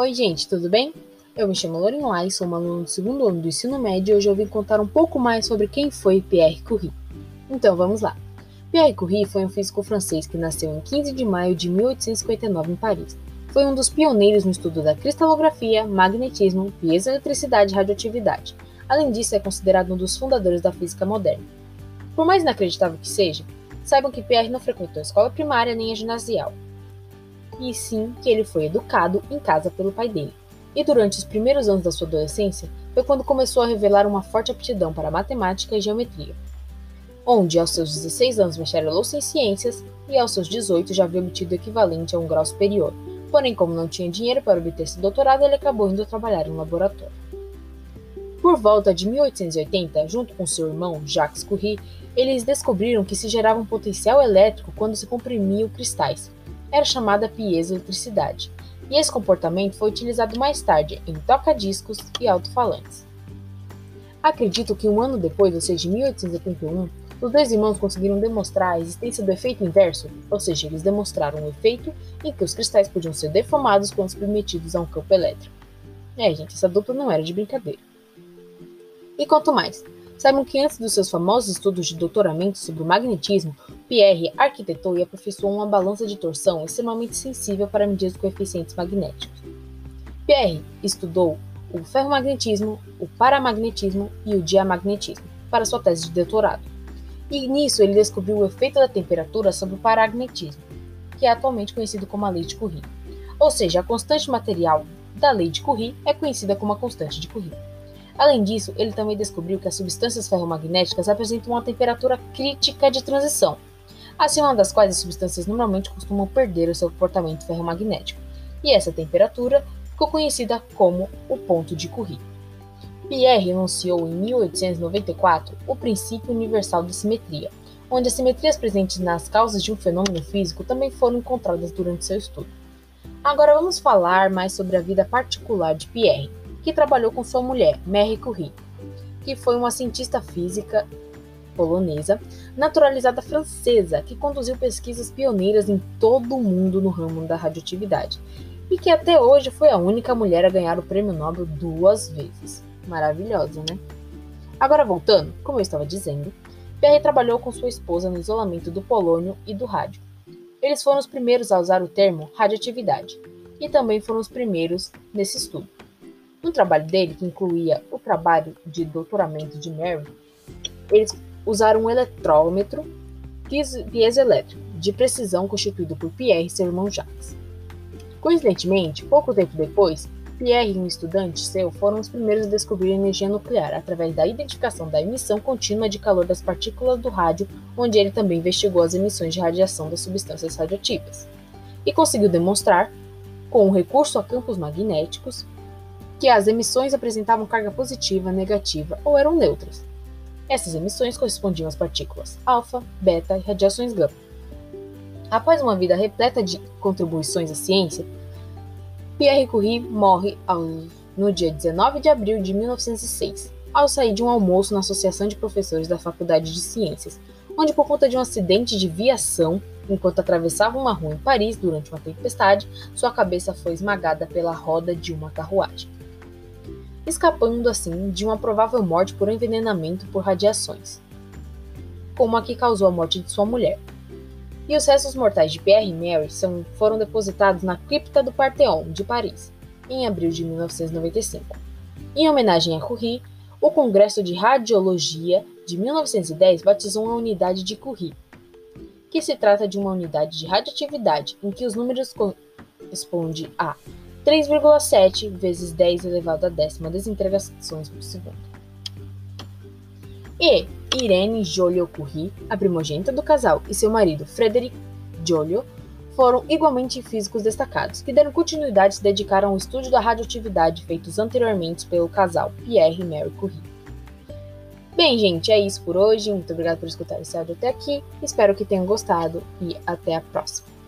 Oi, gente, tudo bem? Eu me chamo Lauren Lai, sou uma aluna do segundo ano do ensino médio e hoje eu vim contar um pouco mais sobre quem foi Pierre Curie. Então, vamos lá. Pierre Curie foi um físico francês que nasceu em 15 de maio de 1859 em Paris. Foi um dos pioneiros no estudo da cristalografia, magnetismo, piezoeletricidade e radioatividade. Além disso, é considerado um dos fundadores da física moderna. Por mais inacreditável que seja, saibam que Pierre não frequentou a escola primária nem a ginasial, e sim que ele foi educado em casa pelo pai dele. E durante os primeiros anos da sua adolescência foi quando começou a revelar uma forte aptidão para matemática e geometria, onde aos seus 16 anos bacharelou-se em ciências e aos seus 18 já havia obtido o equivalente a um grau superior. Porém, como não tinha dinheiro para obter esse doutorado, ele acabou indo trabalhar em um laboratório. Por volta de 1880, junto com seu irmão Jacques Curie, eles descobriram que se gerava um potencial elétrico quando se comprimiam cristais, era chamada piezoeletricidade, e esse comportamento foi utilizado mais tarde em toca-discos e alto-falantes. Acredito que um ano depois, ou seja, em 1881, os dois irmãos conseguiram demonstrar a existência do efeito inverso, ou seja, eles demonstraram um efeito em que os cristais podiam ser deformados quando submetidos a um campo elétrico. É, gente, essa dupla não era de brincadeira. E quanto mais, Saibam que antes dos seus famosos estudos de doutoramento sobre o magnetismo, Pierre arquitetou e aperfeiçoou uma balança de torção extremamente sensível para medir os coeficientes magnéticos. Pierre estudou o ferromagnetismo, o paramagnetismo e o diamagnetismo para sua tese de doutorado. E nisso ele descobriu o efeito da temperatura sobre o paramagnetismo, que é atualmente conhecido como a lei de Curie. Ou seja, a constante material da lei de Curie é conhecida como a constante de Curie. Além disso, ele também descobriu que as substâncias ferromagnéticas apresentam uma temperatura crítica de transição, acima das quais as substâncias normalmente costumam perder o seu comportamento ferromagnético, e essa temperatura ficou conhecida como o ponto de Curie. Pierre enunciou em 1894 o princípio universal de simetria, onde as simetrias presentes nas causas de um fenômeno físico também foram encontradas durante seu estudo. Agora vamos falar mais sobre a vida particular de Pierre que trabalhou com sua mulher, Mary Curie, que foi uma cientista física polonesa, naturalizada francesa, que conduziu pesquisas pioneiras em todo o mundo no ramo da radioatividade e que até hoje foi a única mulher a ganhar o prêmio Nobel duas vezes. Maravilhosa, né? Agora voltando, como eu estava dizendo, Pierre trabalhou com sua esposa no isolamento do polônio e do rádio. Eles foram os primeiros a usar o termo radioatividade e também foram os primeiros nesse estudo. No trabalho dele, que incluía o trabalho de doutoramento de Mary, eles usaram um eletrômetro piezoelétrico de precisão constituído por Pierre e seu irmão Jacques. Coincidentemente, pouco tempo depois, Pierre e um estudante seu foram os primeiros a descobrir a energia nuclear através da identificação da emissão contínua de calor das partículas do rádio, onde ele também investigou as emissões de radiação das substâncias radioativas. E conseguiu demonstrar, com o recurso a campos magnéticos, que as emissões apresentavam carga positiva, negativa ou eram neutras. Essas emissões correspondiam às partículas alfa, beta e radiações gama. Após uma vida repleta de contribuições à ciência, Pierre Curie morre ao, no dia 19 de abril de 1906, ao sair de um almoço na Associação de Professores da Faculdade de Ciências, onde, por conta de um acidente de viação, enquanto atravessava uma rua em Paris durante uma tempestade, sua cabeça foi esmagada pela roda de uma carruagem escapando assim de uma provável morte por envenenamento por radiações, como a que causou a morte de sua mulher. E os restos mortais de Pierre e Mary são, foram depositados na cripta do Parthenon, de Paris, em abril de 1995. Em homenagem a Curie, o Congresso de Radiologia de 1910 batizou a unidade de Curie, que se trata de uma unidade de radioatividade em que os números correspondem a 3,7 vezes 10 elevado a décima desintegrações por segundo. E Irene Joliot-Curie, a primogênita do casal, e seu marido Frederic Joliot foram igualmente físicos destacados, que deram continuidade e se dedicaram ao estudo da radioatividade feitos anteriormente pelo casal Pierre e Mary Curie. Bem, gente, é isso por hoje. Muito obrigada por escutar esse áudio até aqui. Espero que tenham gostado e até a próxima.